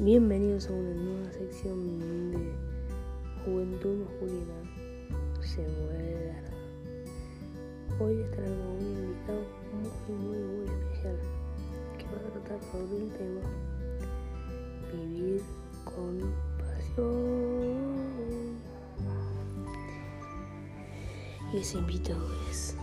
Bienvenidos a una nueva sección de Juventud Masculina se mueve Hoy les traigo un invitado muy, muy, muy especial que va a tratar sobre un tema vivir con pasión. Y ese invitado es